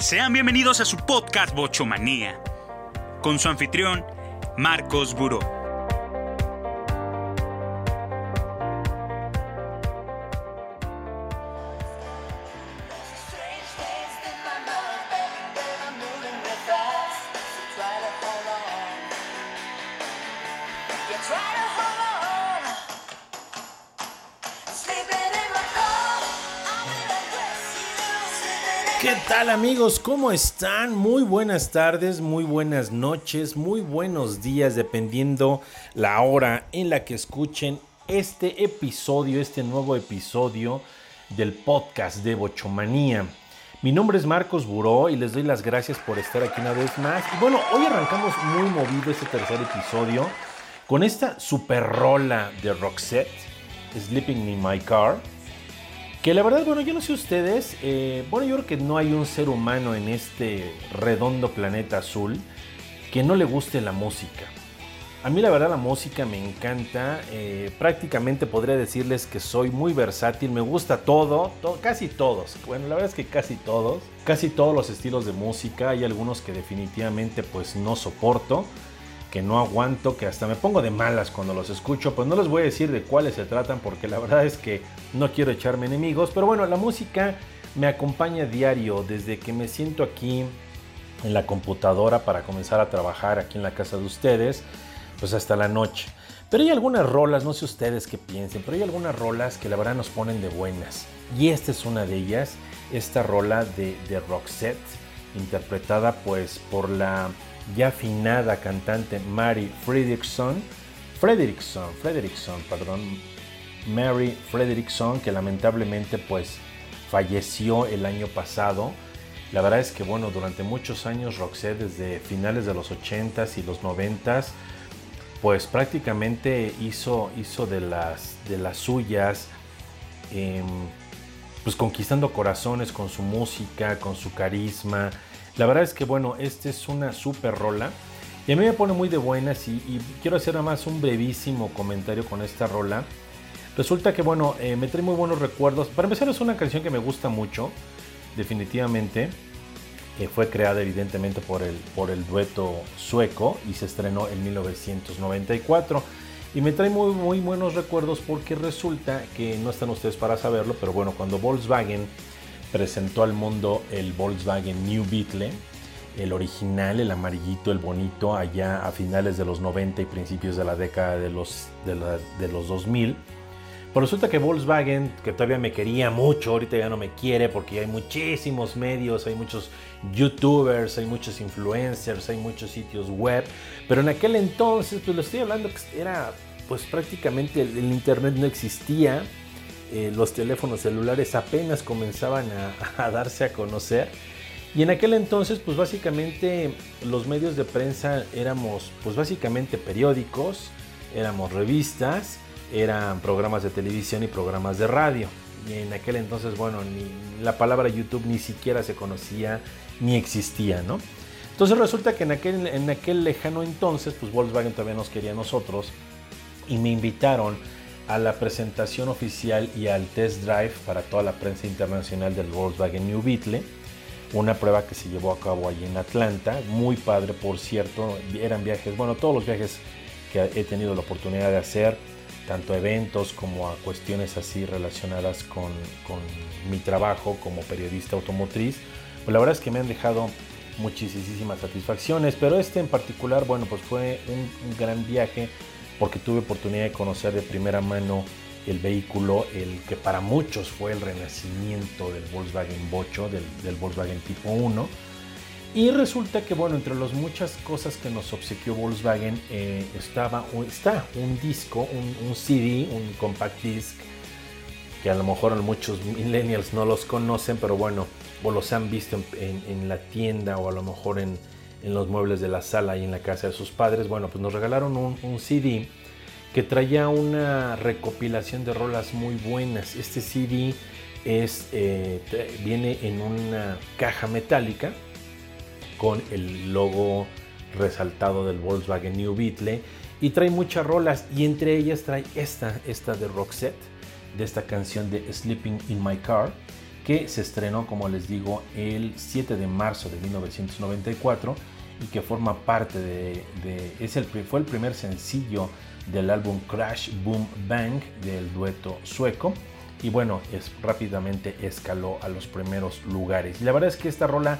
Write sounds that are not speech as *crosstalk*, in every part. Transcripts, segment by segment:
Sean bienvenidos a su podcast Bochomanía, con su anfitrión, Marcos Buró. Amigos? ¿Cómo están? Muy buenas tardes, muy buenas noches, muy buenos días, dependiendo la hora en la que escuchen este episodio, este nuevo episodio del podcast de Bochomanía. Mi nombre es Marcos Buró y les doy las gracias por estar aquí una vez más. Y bueno, hoy arrancamos muy movido este tercer episodio con esta super rola de Roxette, Sleeping in My Car que la verdad, bueno, yo no sé ustedes, eh, bueno, yo creo que no hay un ser humano en este redondo planeta azul que no le guste la música. A mí la verdad la música me encanta, eh, prácticamente podría decirles que soy muy versátil, me gusta todo, casi todos, bueno la verdad es que casi todos, casi todos los estilos de música, hay algunos que definitivamente pues no soporto, que no aguanto, que hasta me pongo de malas cuando los escucho, pues no les voy a decir de cuáles se tratan porque la verdad es que no quiero echarme enemigos, pero bueno, la música me acompaña diario desde que me siento aquí en la computadora para comenzar a trabajar aquí en la casa de ustedes, pues hasta la noche. Pero hay algunas rolas, no sé ustedes qué piensen, pero hay algunas rolas que la verdad nos ponen de buenas. Y esta es una de ellas, esta rola de, de Roxette, interpretada pues por la ya afinada cantante Mary Fredrickson, Fredrickson, Fredrickson, perdón, Mary Fredrickson, que lamentablemente pues falleció el año pasado. La verdad es que bueno, durante muchos años Roxette, desde finales de los 80s y los 90s, pues prácticamente hizo, hizo de, las, de las suyas, em, pues conquistando corazones con su música, con su carisma, la verdad es que bueno, esta es una super rola. Y a mí me pone muy de buenas y, quiero hacer nada más un brevísimo comentario con esta rola. Resulta que bueno, eh, me trae muy buenos recuerdos. Para empezar es una canción que me gusta mucho, definitivamente. que fue creada evidentemente por el, por el dueto sueco y se estrenó en 1994. Y me trae muy, muy buenos recuerdos porque resulta que no están ustedes para saberlo, pero bueno, cuando Volkswagen presentó al mundo el Volkswagen New Beetle, el original, el amarillito, el bonito, allá a finales de los 90 y principios de la década de los, de, los 2000. Pero resulta que Volkswagen, que todavía me quería mucho, ahorita ya no me quiere porque hay muchísimos medios, hay muchos youtubers, hay muchos influencers, hay muchos sitios web. Pero en aquel entonces, pues lo estoy hablando que era, pues prácticamente el internet no existía eh, los teléfonos celulares apenas comenzaban *laughs* a, darse a conocer. Y en aquel entonces, pues básicamente los medios de prensa éramos, pues básicamente periódicos, éramos revistas, eran programas de televisión y programas de radio. Y en aquel entonces, bueno, ni, la palabra YouTube ni siquiera se conocía ni existía, ¿no? Entonces resulta que en aquel, en aquel lejano entonces, pues Volkswagen todavía nos quería a nosotros y me invitaron a la presentación oficial y al test drive para toda la prensa internacional del Volkswagen New Beetle. Una prueba que se llevó a cabo allí en Atlanta, muy padre por cierto, eran viajes, bueno, todos los viajes que he tenido la oportunidad de hacer, tanto eventos como a cuestiones así relacionadas con, con mi trabajo como periodista automotriz, pues la verdad es que me han dejado muchísimas satisfacciones, pero este en particular, bueno, pues fue un gran viaje porque tuve oportunidad de conocer de primera mano el vehículo, el que para muchos fue el renacimiento del Volkswagen Bocho, del, Volkswagen tipo 1. Y resulta que, bueno, entre las muchas cosas que nos obsequió Volkswagen eh, está un disco, un, CD, un compact disc, que a lo mejor muchos millennials no los conocen, pero bueno, o los han visto en la tienda o a lo mejor en, en los muebles de la sala y en la casa de sus padres, bueno, pues nos regalaron un, CD que traía una recopilación de rolas muy buenas. Este CD es, eh, viene en una caja metálica con el logo resaltado del Volkswagen New Beetle y trae muchas rolas y entre ellas trae esta, esta de Roxette, de esta canción de Sleeping in My Car que se estrenó, como les digo, el 7 de marzo de 1994 y que forma parte de, es el, fue el primer sencillo del álbum Crash Boom Bang del dueto sueco y bueno, es, rápidamente escaló a los primeros lugares. Y la verdad es que esta rola,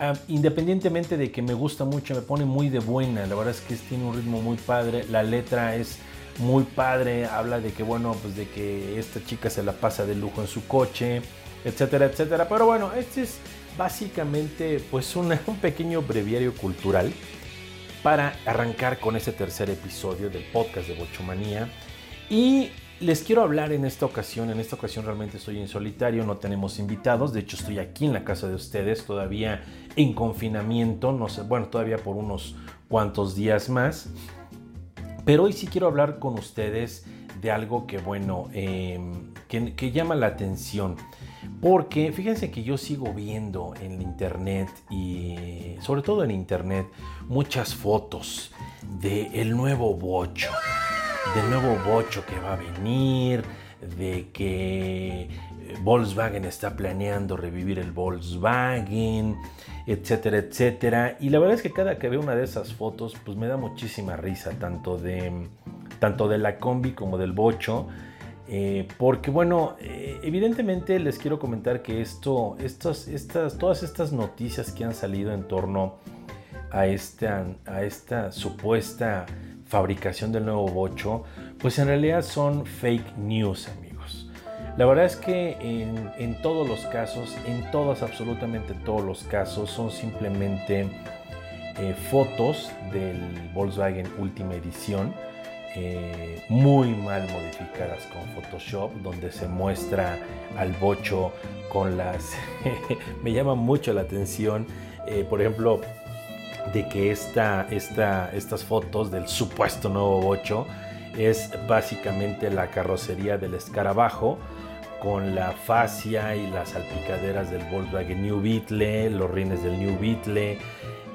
ah, independientemente de que me gusta mucho, me pone muy de buena, la verdad es que tiene un ritmo muy padre, la letra es muy padre, habla de que bueno, pues de que esta chica se la pasa de lujo en su coche, etcétera, etcétera. Pero bueno, este es básicamente pues *laughs* un pequeño breviario cultural para arrancar con este tercer episodio del podcast de Bochomanía. Y les quiero hablar en esta ocasión, en esta ocasión realmente estoy en solitario, no tenemos invitados, de hecho estoy aquí en la casa de ustedes todavía en confinamiento, no sé, bueno, todavía por unos cuantos días más. Pero hoy sí quiero hablar con ustedes de algo que, bueno, em, que, que llama la atención. Porque fíjense que yo sigo viendo en internet y sobre todo en internet muchas fotos del nuevo bocho, del nuevo bocho que va a venir, de que Volkswagen está planeando revivir el Volkswagen, etcétera, etcétera. Y la verdad es que cada que veo una de esas fotos, pues me da muchísima risa, tanto de, tanto de la combi como del bocho. Eh, porque bueno, eh, evidentemente les quiero comentar que esto, estas, todas estas noticias que han salido en torno a esta, a esta supuesta fabricación del nuevo bocho, pues en realidad son fake news, amigos. La verdad es que en, todos los casos, en todos, absolutamente todos los casos, son simplemente eh, fotos del Volkswagen Última Edición eh, muy mal modificadas con Photoshop, donde se muestra al bocho con las... *laughs* me llama mucho la atención, eh, por ejemplo, de que esta, esta, estas fotos del supuesto nuevo bocho es básicamente la carrocería del escarabajo con la fascia y las salpicaderas del Volkswagen New Beetle, los rines del New Beetle.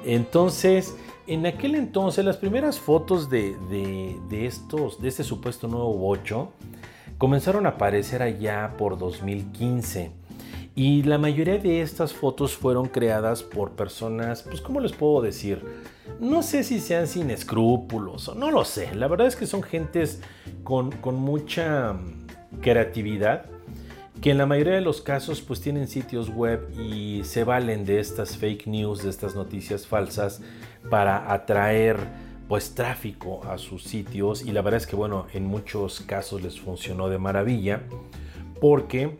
Entonces, en aquel entonces, las primeras fotos de, estos, de este supuesto nuevo bocho comenzaron a aparecer allá por 2015. Y la mayoría de estas fotos fueron creadas por personas, pues ¿cómo les puedo decir? No sé si sean sin escrúpulos o no lo sé. La verdad es que son gentes con, con mucha creatividad que en la mayoría de los casos pues tienen sitios web y se valen de estas fake news, de estas noticias falsas para atraer pues tráfico a sus sitios. Y la verdad es que bueno, en muchos casos les funcionó de maravilla porque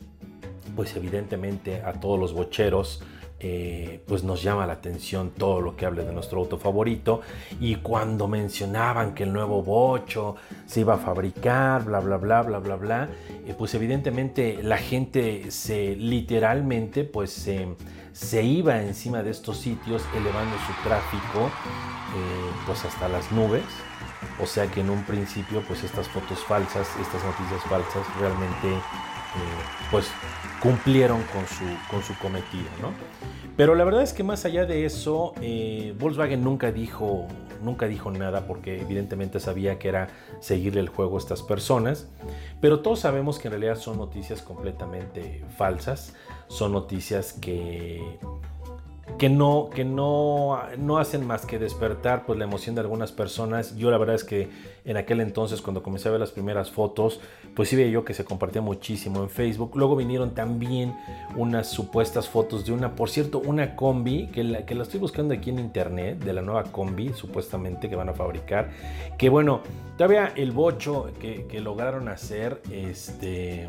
pues evidentemente a todos los bocheros eh, pues nos llama la atención todo lo que hable de nuestro auto favorito y cuando mencionaban que el nuevo bocho se iba a fabricar, bla bla bla bla bla bla, eh, pues evidentemente la gente se literalmente pues se, se iba encima de estos sitios elevando su tráfico eh, pues hasta las nubes. O sea que en un principio pues estas fotos falsas, estas noticias falsas realmente pues cumplieron con su, con su cometido, ¿no? Pero la verdad es que más allá de eso, eh, Volkswagen nunca dijo, nunca dijo nada porque evidentemente sabía que era seguirle el juego a estas personas. Pero todos sabemos que en realidad son noticias completamente falsas, son noticias que que no, que no, no hacen más que despertar pues, la emoción de algunas personas. Yo la verdad es que en aquel entonces, cuando comencé a ver las primeras fotos, pues sí veía yo que se compartía muchísimo en Facebook. Luego vinieron también unas supuestas fotos de una, por cierto, una combi, que la, que estoy buscando aquí en internet, de la nueva combi, supuestamente, que van a fabricar. Que bueno, todavía el bocho que, que lograron hacer, este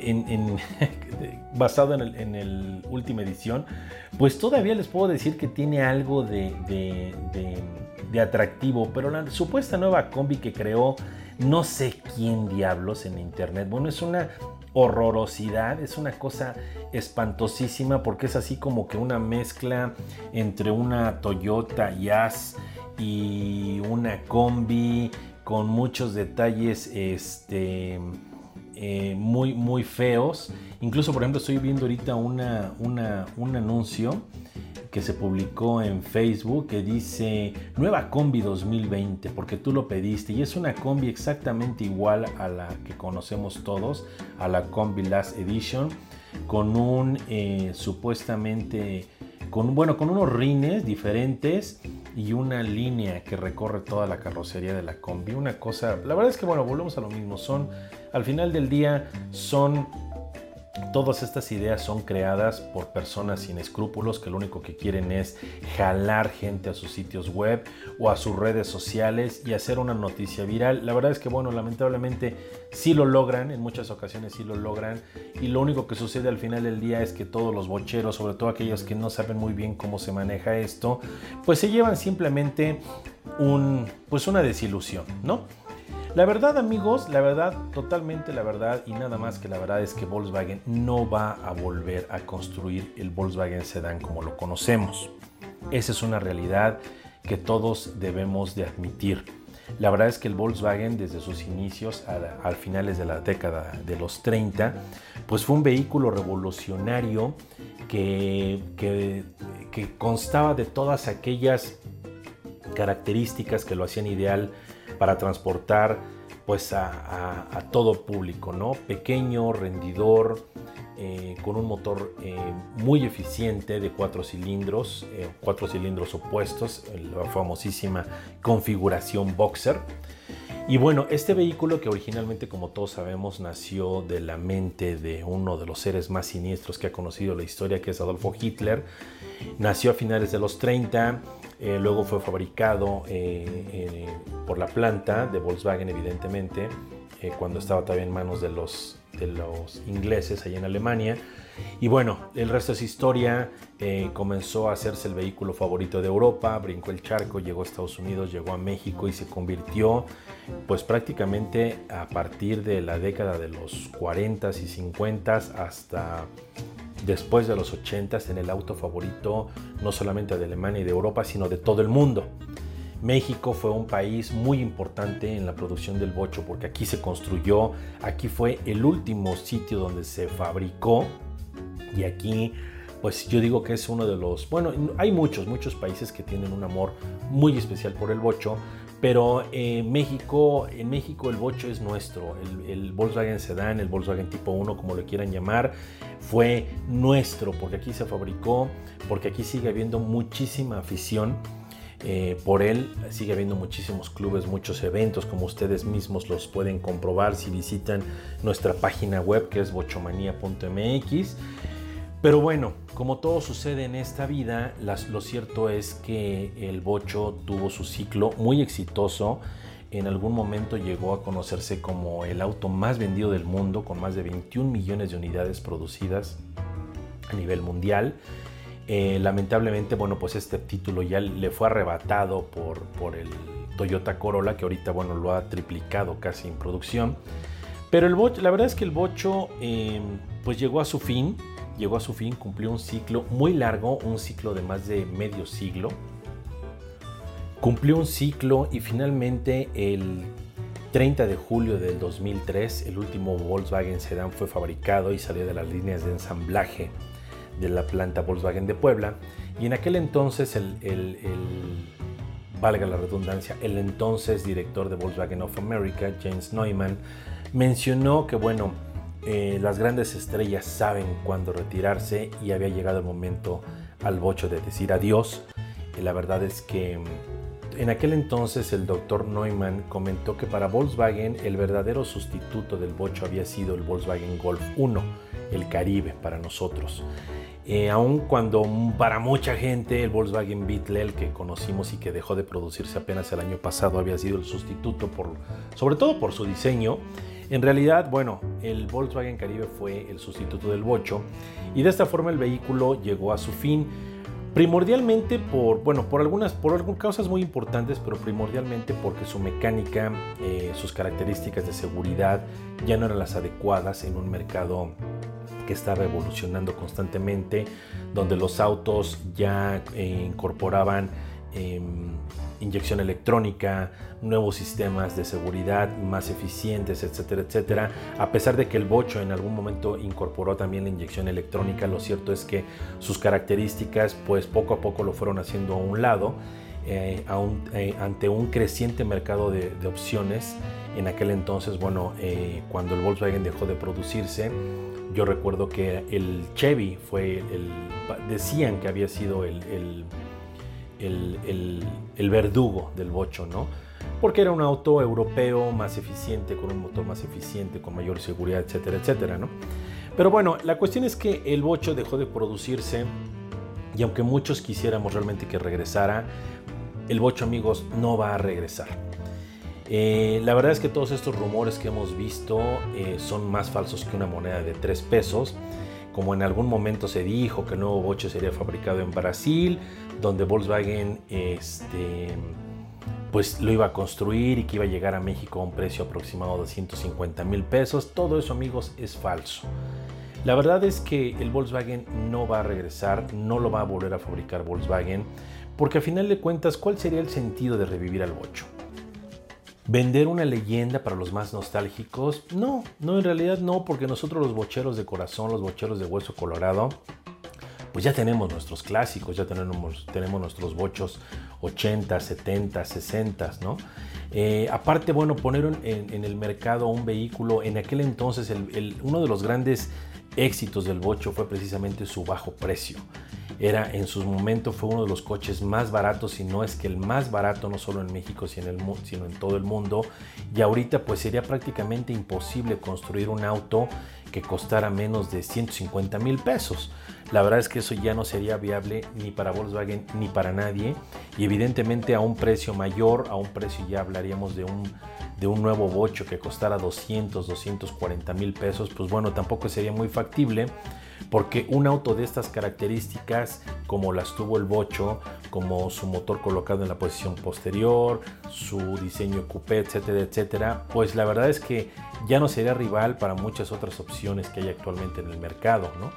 *laughs* basado en el, última edición, pues todavía les puedo decir que tiene algo de, atractivo, pero la supuesta nueva combi que creó no sé quién diablos en internet, bueno, es una horrorosidad, es una cosa espantosísima porque es así como que una mezcla entre una Toyota Jazz y una combi con muchos detalles este eh, muy, muy feos. Incluso, por ejemplo, estoy viendo ahorita una, un anuncio que se publicó en Facebook que dice nueva combi 2020 porque tú lo pediste y es una combi exactamente igual a la que conocemos todos, a la combi Last Edition con un eh, supuestamente con bueno con unos rines diferentes y una línea que recorre toda la carrocería de la combi una cosa la verdad es que bueno volvemos a lo mismo son al final del día son Todas estas ideas son creadas por personas sin escrúpulos que lo único que quieren es jalar gente a sus sitios web o a sus redes sociales y hacer una noticia viral. La verdad es que, bueno, lamentablemente sí lo logran, en muchas ocasiones sí lo logran y lo único que sucede al final del día es que todos los bocheros, sobre todo aquellos que no saben muy bien cómo se maneja esto, pues se llevan simplemente un, pues una desilusión, ¿no? La verdad amigos, la verdad, totalmente la verdad y nada más que la verdad es que Volkswagen no va a volver a construir el Volkswagen Sedan como lo conocemos. Esa es una realidad que todos debemos de admitir. La verdad es que el Volkswagen desde sus inicios al finales de la década de los 30, pues fue un vehículo revolucionario que, que, que constaba de todas aquellas características que lo hacían ideal para transportar pues a, todo público, ¿no? Pequeño, rendidor, eh, con un motor eh, muy eficiente de cuatro cilindros, eh, cuatro cilindros opuestos, la famosísima configuración Boxer. Y bueno, este vehículo que originalmente, como todos sabemos, nació de la mente de uno de los seres más siniestros que ha conocido la historia, que es Adolfo Hitler, nació a finales de los 30, eh, luego fue fabricado eh, por la planta de Volkswagen, evidentemente, eh, cuando estaba todavía en manos de los, de los ingleses allá en Alemania. Y bueno, el resto es historia. comenzó a hacerse el vehículo favorito de Europa, brincó el charco, llegó a Estados Unidos, llegó a México y se convirtió, pues prácticamente a partir de la década de los 40s y 50s hasta después de los 80 en el auto favorito no solamente de Alemania y de Europa, sino de todo el mundo. México fue un país muy importante en la producción del bocho porque aquí se construyó, aquí fue el último sitio donde se fabricó y aquí pues yo digo que es uno de los, bueno, hay muchos, muchos países que tienen un amor muy especial por el bocho, pero en México, en México el bocho es nuestro, el, el, Volkswagen Sedan, el Volkswagen Tipo 1, como lo quieran llamar, fue nuestro, porque aquí se fabricó, porque aquí sigue habiendo muchísima afición. Eh, por él sigue habiendo muchísimos clubes, muchos eventos, como ustedes mismos los pueden comprobar si visitan nuestra página web que es bochomanía.mx. Pero bueno, como todo sucede en esta vida, lo cierto es que el bocho tuvo su ciclo muy exitoso. En algún momento llegó a conocerse como el auto más vendido del mundo, con más de 21 millones de unidades producidas a nivel mundial. Eh, lamentablemente, bueno, pues este título ya le fue arrebatado por, por el Toyota Corolla, que ahorita, bueno, lo ha triplicado casi en producción. Pero el bocho, la verdad es que el bocho, eh, pues llegó a su fin llegó a su fin, cumplió un ciclo muy largo, un ciclo de más de medio siglo. Cumplió un ciclo y finalmente el 30 de julio del 2003 el último Volkswagen Sedan fue fabricado y salió de las líneas de ensamblaje de la planta Volkswagen de Puebla. Y en aquel entonces el, el valga la redundancia, el entonces director de Volkswagen of America, James Neumann, mencionó que bueno, eh, las grandes estrellas saben cuándo retirarse y había llegado el momento al bocho de decir adiós. Y la verdad es que mm, en aquel entonces el doctor Neumann comentó que para Volkswagen el verdadero sustituto del bocho había sido el Volkswagen Golf 1, el Caribe para nosotros. Eh, aun cuando para mucha gente el Volkswagen Beetle, el que conocimos y que dejó de producirse apenas el año pasado, había sido el sustituto, por, sobre todo por su diseño, en realidad, bueno, el Volkswagen Caribe fue el sustituto del Bocho y de esta forma el vehículo llegó a su fin. Primordialmente por, bueno, por algunas, por algunas causas muy importantes, pero primordialmente porque su mecánica, eh, sus características de seguridad ya no eran las adecuadas en un mercado está revolucionando constantemente, donde los autos ya eh, incorporaban em, inyección electrónica, nuevos sistemas de seguridad más eficientes, etcétera, etcétera. A pesar de que el Bocho en algún momento incorporó también la inyección electrónica, lo cierto es que sus características pues poco a poco lo fueron haciendo a un lado eh, eh, ante un creciente mercado de, opciones. En aquel entonces, bueno, cuando el Volkswagen dejó de producirse, yo recuerdo que el Chevy fue el, decían que había sido el, el, el, verdugo del bocho, ¿no? Porque era un auto europeo más eficiente, con un motor más eficiente, con mayor seguridad, etcétera, etcétera, ¿no? Pero bueno, la cuestión es que el bocho dejó de producirse y aunque muchos quisiéramos realmente que regresara, el bocho, amigos, no va a regresar. Eh, la verdad es que todos estos rumores que hemos visto eh, son más falsos que una moneda de 3 pesos. Como en algún momento se dijo que el nuevo bocho sería fabricado en Brasil, donde Volkswagen este, pues lo iba a construir y que iba a llegar a México a un precio aproximado de 150 mil pesos. Todo eso, amigos, es falso. La verdad es que el Volkswagen no va a regresar, no lo va a volver a fabricar Volkswagen. Porque a final de cuentas, ¿cuál sería el sentido de revivir al bocho? ¿Vender una leyenda para los más nostálgicos? No, no, en realidad no, porque nosotros los bocheros de corazón, los bocheros de hueso colorado, pues ya tenemos nuestros clásicos, ya tenemos, nuestros bochos 80, 70, 60, ¿no? Eh, aparte, bueno, poner en, el mercado un vehículo, en aquel entonces uno de los grandes éxitos del bocho fue precisamente su bajo precio era en su momento fue uno de los coches más baratos, si no es que el más barato, no solo en México, sino en, sino en todo el mundo. Y ahorita pues sería prácticamente imposible construir un auto que costara menos de 150 mil pesos. La verdad es que eso ya no sería viable ni para Volkswagen ni para nadie. Y evidentemente a un precio mayor, a un precio ya hablaríamos de un, de un nuevo bocho que costara 200, 240 mil pesos, pues bueno, tampoco sería muy factible porque un auto de estas características, como las tuvo el Bocho, como su motor colocado en la posición posterior, su diseño coupé, etcétera, etcétera, pues la verdad es que ya no sería rival para muchas otras opciones que hay actualmente en el mercado, ¿no?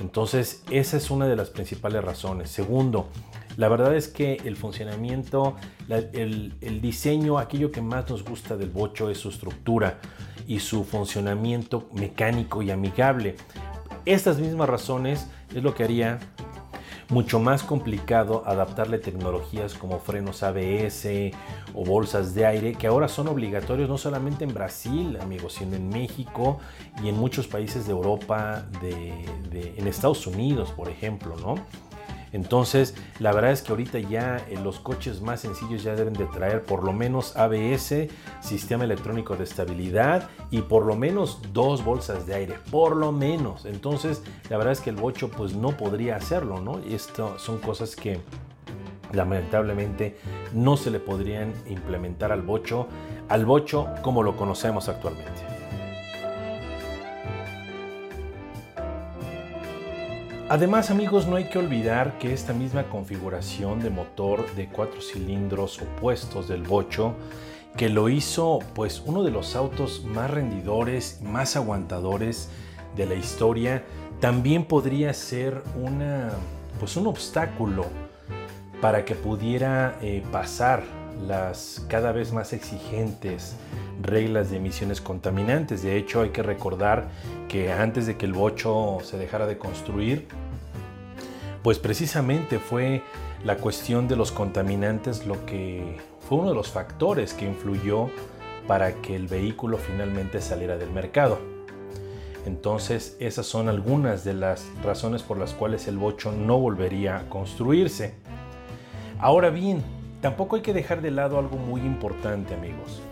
Entonces, esa es una de las principales razones. Segundo, la verdad es que el funcionamiento, el, el, diseño, aquello que más nos gusta del bocho es su estructura y su funcionamiento mecánico y amigable. Estas mismas razones es lo que haría mucho más complicado adaptarle tecnologías como frenos ABS o bolsas de aire, que ahora son obligatorios no solamente en Brasil, amigos, sino en México y en muchos países de Europa, en Estados Unidos, por ejemplo, ¿no? Entonces, la verdad es que ahorita ya eh, los coches más sencillos ya deben de traer por lo menos ABS, sistema electrónico de estabilidad y por lo menos dos bolsas de aire, por lo menos. Entonces, la verdad es que el bocho pues no podría hacerlo, ¿no? Y esto son cosas que lamentablemente no se le podrían implementar al bocho, al bocho como lo conocemos actualmente. Además amigos no hay que olvidar que esta misma configuración de motor de cuatro cilindros opuestos del Bocho que lo hizo pues uno de los autos más rendidores, más aguantadores de la historia, también podría ser una pues un obstáculo para que pudiera eh, pasar las cada vez más exigentes reglas de emisiones contaminantes. De hecho, hay que recordar que antes de que el bocho se dejara de construir, pues precisamente fue la cuestión de los contaminantes lo que fue uno de los factores que influyó para que el vehículo finalmente saliera del mercado. Entonces, esas son algunas de las razones por las cuales el bocho no volvería a construirse. Ahora bien, tampoco hay que dejar de lado algo muy importante, amigos.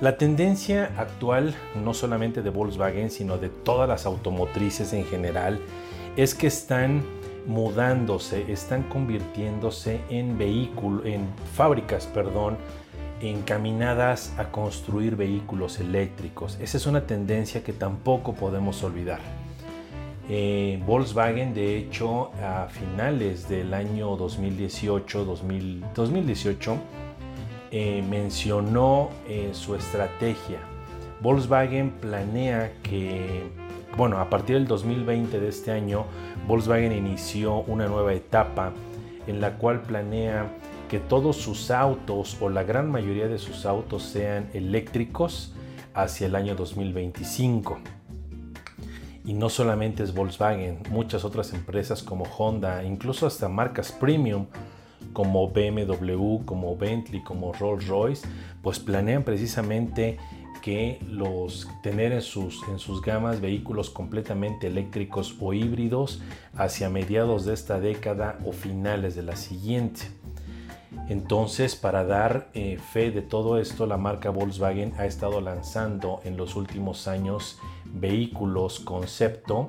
La tendencia actual, no solamente de Volkswagen, sino de todas las automotrices en general, es que están mudándose, están convirtiéndose en vehículos, en fábricas, perdón, encaminadas a construir vehículos eléctricos. Esa es una tendencia que tampoco podemos olvidar. Eh, Volkswagen, de hecho, a finales del año 2018, 2018 eh, mencionó eh, su estrategia. Volkswagen planea que, bueno, a partir del 2020 de este año, Volkswagen inició una nueva etapa en la cual planea que todos sus autos o la gran mayoría de sus autos sean eléctricos hacia el año 2025. Y no solamente es Volkswagen, muchas otras empresas como Honda, incluso hasta marcas premium como BMW, como Bentley, como Rolls Royce, pues planean precisamente que los tener en sus, en sus gamas vehículos completamente eléctricos o híbridos hacia mediados de esta década o finales de la siguiente. Entonces, para dar eh, fe de todo esto, la marca Volkswagen ha estado lanzando en los últimos años vehículos concepto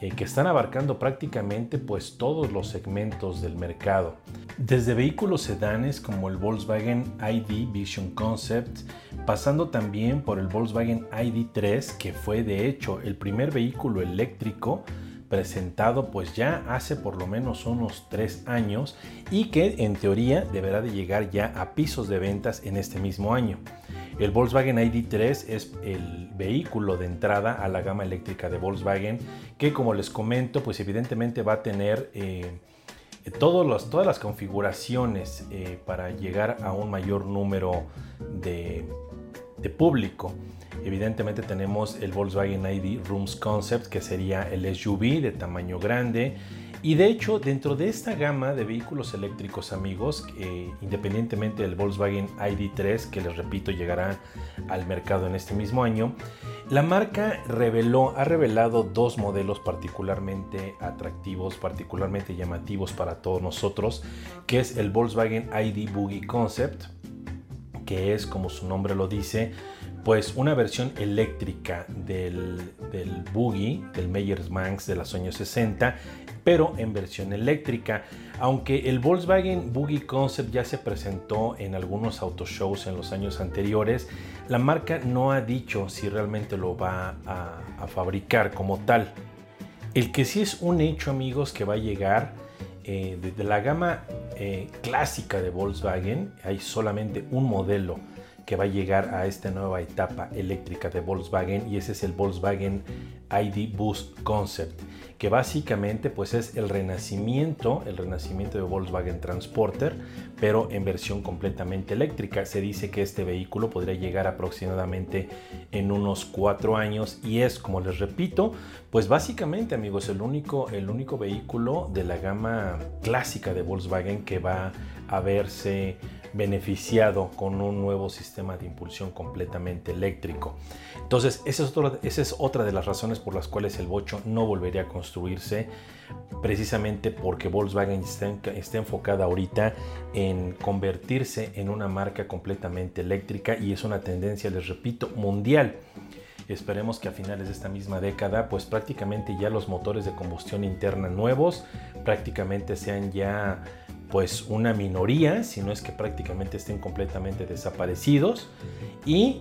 eh, que están abarcando prácticamente pues todos los segmentos del mercado. Desde vehículos sedanes como el Volkswagen ID Vision Concept, pasando también por el Volkswagen ID3, que fue de hecho el primer vehículo eléctrico presentado pues ya hace por lo menos unos tres años y que en teoría deberá de llegar ya a pisos de ventas en este mismo año. El Volkswagen ID3 es el vehículo de entrada a la gama eléctrica de Volkswagen que como les comento pues evidentemente va a tener eh, todas las configuraciones eh, para llegar a un mayor número de, de público. Evidentemente tenemos el Volkswagen ID Rooms Concept, que sería el SUV de tamaño grande. Y de hecho, dentro de esta gama de vehículos eléctricos, amigos, independientemente del Volkswagen ID3, que les repito llegará al mercado en este mismo año, la marca reveló, ha revelado dos modelos particularmente atractivos, particularmente llamativos para todos nosotros, que es el Volkswagen ID Boogie Concept, que es, como su nombre lo dice, pues una versión eléctrica del, del Boogie, del Meyers Manx de los años 60, pero en versión eléctrica. Aunque el Volkswagen Boogie Concept ya se presentó en algunos autoshows en los años anteriores, la marca no ha dicho si realmente lo va a, fabricar como tal. El que sí es un hecho, amigos, que va a llegar eh, desde la gama eh, clásica de Volkswagen, hay solamente un modelo que va a llegar a esta nueva etapa eléctrica de Volkswagen y ese es el Volkswagen ID Boost Concept que básicamente pues es el renacimiento, el renacimiento de Volkswagen Transporter, pero en versión completamente eléctrica. Se dice que este vehículo podría llegar aproximadamente en unos cuatro años y es, como les repito, pues básicamente amigos, el único, el único vehículo de la gama clásica de Volkswagen que va a verse beneficiado con un nuevo sistema de impulsión completamente eléctrico. Entonces, esa es, otra de las razones por las cuales el Bocho no volvería a construirse, precisamente porque Volkswagen está, está enfocada ahorita en convertirse en una marca completamente eléctrica y es una tendencia, les repito, mundial. Esperemos que a finales de esta misma década, pues prácticamente ya los motores de combustión interna nuevos prácticamente sean ya pues una minoría, si no es que prácticamente estén completamente desaparecidos y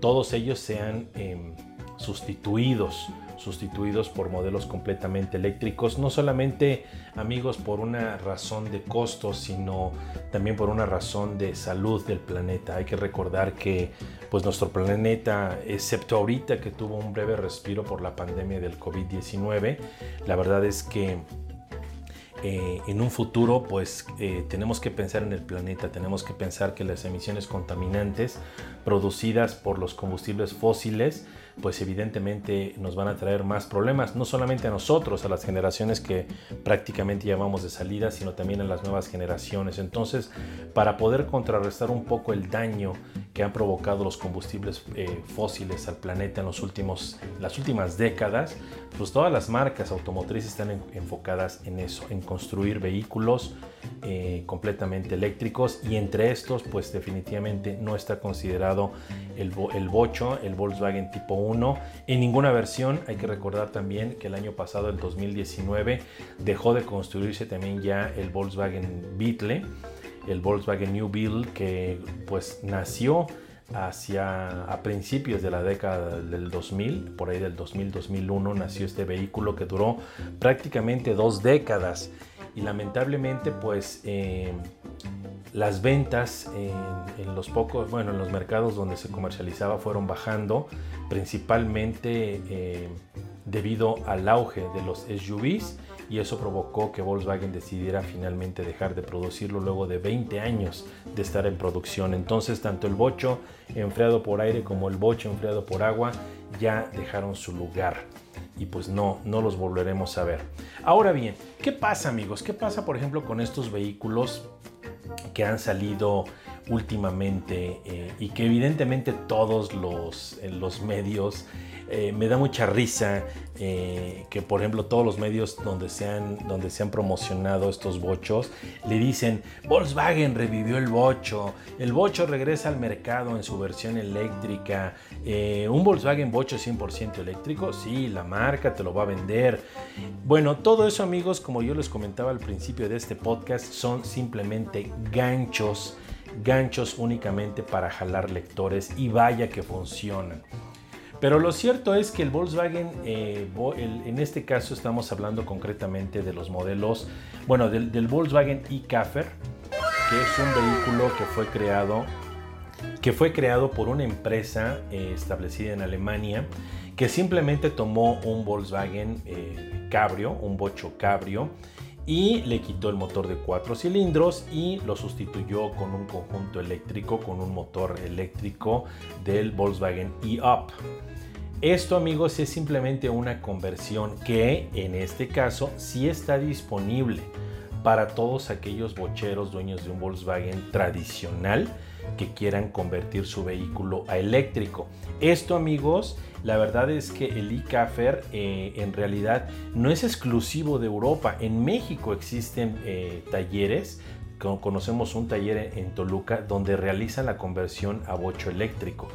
todos ellos sean em, sustituidos sustituidos por modelos completamente eléctricos, no solamente amigos por una razón de costos, sino también por una razón de salud del planeta. Hay que recordar que pues nuestro planeta, excepto ahorita que tuvo un breve respiro por la pandemia del COVID-19, la verdad es que eh, en un futuro pues eh, tenemos que pensar en el planeta, tenemos que pensar que las emisiones contaminantes producidas por los combustibles fósiles pues evidentemente nos van a traer más problemas, no solamente a nosotros, a las generaciones que prácticamente llevamos de salida, sino también a las nuevas generaciones. Entonces, para poder contrarrestar un poco el daño que han provocado los combustibles eh, fósiles al planeta en los últimos, las últimas décadas, pues todas las marcas automotrices están enfocadas en eso, en construir vehículos eh, completamente eléctricos y entre estos pues definitivamente no está considerado el, el bocho, el Volkswagen tipo 1 en ninguna versión. Hay que recordar también que el año pasado, el 2019, dejó de construirse también ya el Volkswagen Beetle, el Volkswagen New Beetle que pues nació hacia a principios de la década del 2000, por ahí del 2000-2001 nació este vehículo que duró prácticamente dos décadas. Y lamentablemente pues eh, las ventas en, los pocos, bueno, en los mercados donde se comercializaba fueron bajando, principalmente eh, debido al auge de los SUVs y eso provocó que Volkswagen decidiera finalmente dejar de producirlo luego de 20 años de estar en producción. Entonces tanto el bocho enfriado por aire como el bocho enfriado por agua ya dejaron su lugar y pues no, no los volveremos a ver. Ahora bien, ¿qué pasa amigos? ¿Qué pasa por ejemplo con estos vehículos que han salido últimamente eh, y que evidentemente todos los, los medios eh, me da mucha risa eh, que, por ejemplo, todos los medios donde se, han, donde promocionado estos bochos le dicen, Volkswagen revivió el bocho, el bocho regresa al mercado en su versión eléctrica, eh, un Volkswagen bocho 100% eléctrico, sí, la marca te lo va a vender. Bueno, todo eso amigos, como yo les comentaba al principio de este podcast, son simplemente ganchos ganchos únicamente para jalar lectores y vaya que funcionan. Pero lo cierto es que el Volkswagen, eh, en este caso estamos hablando concretamente de los modelos, bueno, del, Volkswagen e-Kaffer, que es un vehículo que fue creado, que fue creado por una empresa eh, establecida en Alemania, que simplemente tomó un Volkswagen eh, Cabrio, un bocho Cabrio, y le quitó el motor de cuatro cilindros y lo sustituyó con un conjunto eléctrico, con un motor eléctrico del Volkswagen e-Up. Esto amigos es simplemente una conversión que en este caso sí está disponible para todos aquellos bocheros dueños de un Volkswagen tradicional que quieran convertir su vehículo a eléctrico. Esto amigos, la verdad es que el e eh, en realidad no es exclusivo de Europa. En México existen eh, talleres conocemos un taller en Toluca donde realizan la conversión a bocho eléctrico.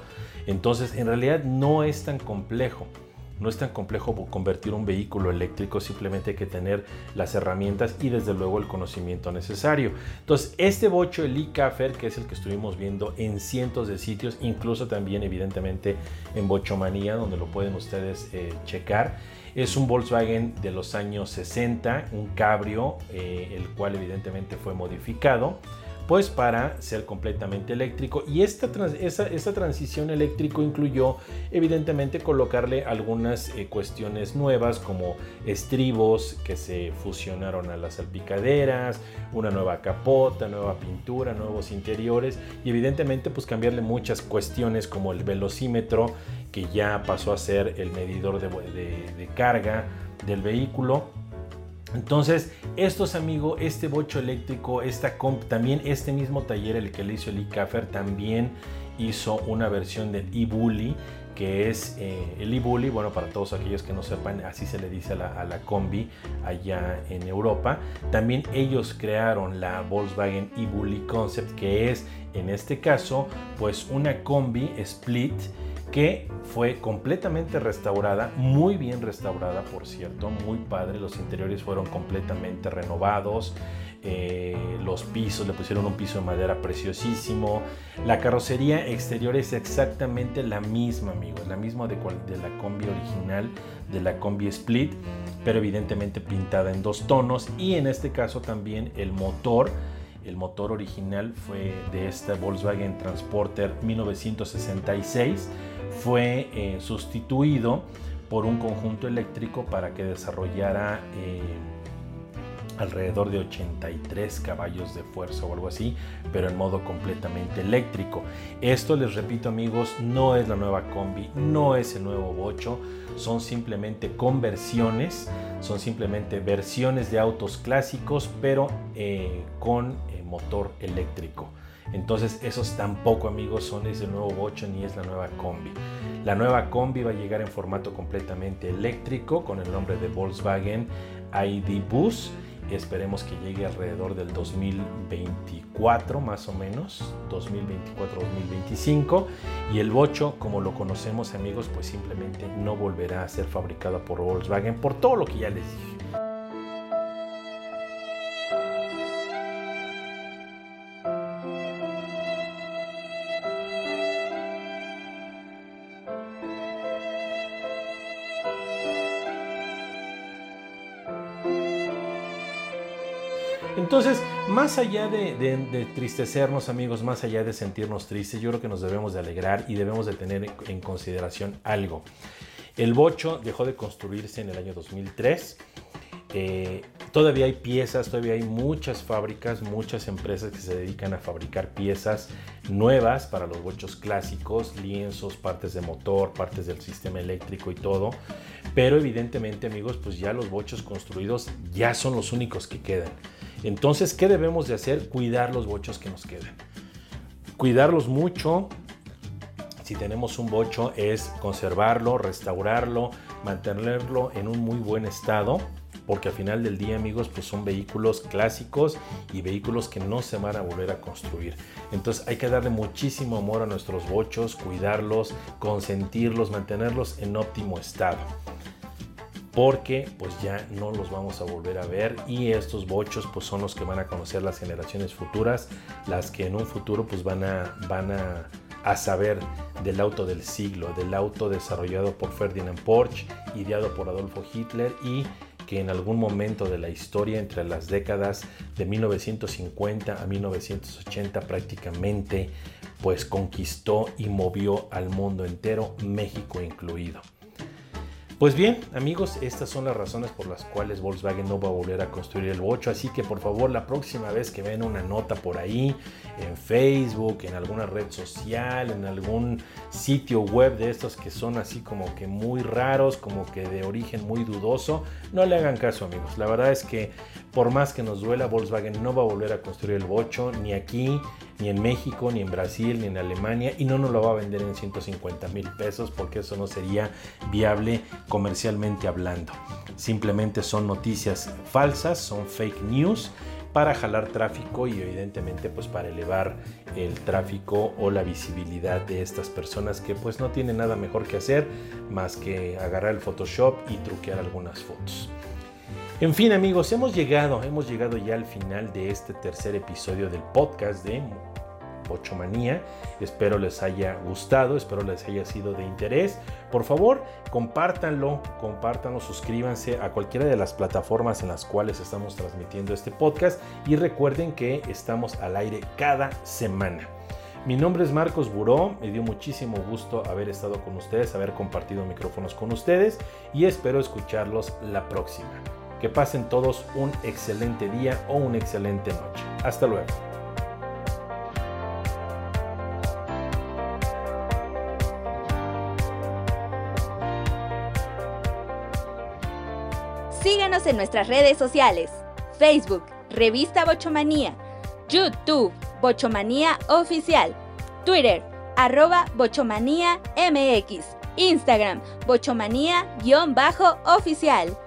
Entonces, en realidad no es tan complejo. No es tan complejo convertir un vehículo eléctrico, simplemente hay que tener las herramientas y desde luego el conocimiento necesario. Entonces, este bocho, el e que es el que estuvimos viendo en cientos de sitios, incluso también evidentemente en Bochomanía, donde lo pueden ustedes eh, checar, es un Volkswagen de los años 60, un cabrio, eh, el cual evidentemente fue modificado pues para ser completamente eléctrico. Y esta, esa, transición eléctrico incluyó evidentemente colocarle algunas eh, cuestiones nuevas como estribos que se fusionaron a las salpicaderas, una nueva capota, nueva pintura, nuevos interiores y evidentemente pues cambiarle muchas cuestiones como el velocímetro que ya pasó a ser el medidor de carga del vehículo entonces, estos amigos, este bocho eléctrico, esta también este mismo taller, el que le hizo el e también hizo una versión del e-Bully, que es eh, el e-Bully, bueno, para todos aquellos que no sepan, así se le dice a la, a la, combi allá en Europa. También ellos crearon la Volkswagen e-Bully Concept, que es, en este caso, pues una combi split que fue completamente restaurada, muy bien restaurada por cierto, muy padre, los interiores fueron completamente renovados, eh, los pisos, le pusieron un piso de madera preciosísimo, la carrocería exterior es exactamente la misma amigos, la misma de, de la combi original, de la combi split, pero evidentemente pintada en dos tonos. Y en este caso también el motor el motor original fue de esta Volkswagen Transporter 1966 fue eh, sustituido por un conjunto eléctrico para que desarrollara eh, alrededor de 83 caballos de fuerza o algo así, pero en modo completamente eléctrico. Esto les repito amigos, no es la nueva combi, no es el nuevo bocho, son simplemente conversiones, son simplemente versiones de autos clásicos, pero eh, con motor eléctrico. Entonces esos tampoco amigos son ese nuevo bocho ni es la nueva combi. La nueva combi va a llegar en formato completamente eléctrico con el nombre de Volkswagen ID Bus. Esperemos que llegue alrededor del 2024 más o menos, 2024-2025. Y el bocho, como lo conocemos amigos, pues simplemente no volverá a ser fabricado por Volkswagen por todo lo que ya les dije. Entonces, más allá de, tristecernos amigos, más allá de sentirnos tristes, yo creo que nos debemos de alegrar y debemos de tener en consideración algo. El bocho dejó de construirse en el año 2003. Eh, todavía hay piezas, todavía hay muchas fábricas, muchas empresas que se dedican a fabricar piezas nuevas para los bochos clásicos, lienzos, partes de motor, partes del sistema eléctrico y todo. Pero evidentemente amigos, pues ya los bochos construidos ya son los únicos que quedan. Entonces, ¿qué debemos de hacer? Cuidar los bochos que nos quedan. Cuidarlos mucho, si tenemos un bocho es conservarlo, restaurarlo, mantenerlo en un muy buen estado, porque al final del día amigos pues son vehículos clásicos y vehículos que no se van a volver a construir. Entonces hay que darle muchísimo amor a nuestros bochos, cuidarlos, consentirlos, mantenerlos en óptimo estado porque pues ya no los vamos a volver a ver y estos bochos pues son los que van a conocer las generaciones futuras, las que en un futuro pues van a, van a a saber del auto del siglo, del auto desarrollado por Ferdinand Porsche, ideado por Adolfo Hitler y que en algún momento de la historia, entre las décadas de 1950 a 1980 prácticamente, pues conquistó y movió al mundo entero, México incluido. Pues bien, amigos, estas son las razones por las cuales Volkswagen no va a volver a construir el bocho. Así que por favor, la próxima vez que ven una nota por ahí, en Facebook, en alguna red social, en algún sitio web de estos que son así como que muy raros, como que de origen muy dudoso, no le hagan caso, amigos. La verdad es que por más que nos duela, Volkswagen no va a volver a construir el bocho, ni aquí, ni en México, ni en Brasil, ni en Alemania, y no nos lo va a vender en 150 mil pesos porque eso no sería viable comercialmente hablando. Simplemente son noticias falsas, son fake news para jalar tráfico y evidentemente pues para elevar el tráfico o la visibilidad de estas personas que pues no tienen nada mejor que hacer más que agarrar el Photoshop y truquear algunas fotos. En fin amigos, hemos llegado, hemos llegado ya al final de este tercer episodio del podcast de Bochomanía. Espero les haya gustado, espero les haya sido de interés. Por favor, compártanlo, compártanlo, suscríbanse a cualquiera de las plataformas en las cuales estamos transmitiendo este podcast y recuerden que estamos al aire cada semana. Mi nombre es Marcos Buró, me dio muchísimo gusto haber estado con ustedes, haber compartido micrófonos con ustedes y espero escucharlos la próxima. Que pasen todos un excelente día o una excelente noche. Hasta luego. Síguenos en nuestras redes sociales. Facebook, Revista Bochomanía. YouTube, Bochomanía Oficial. Twitter, arroba Bochomanía MX. Instagram, Bochomanía-oficial.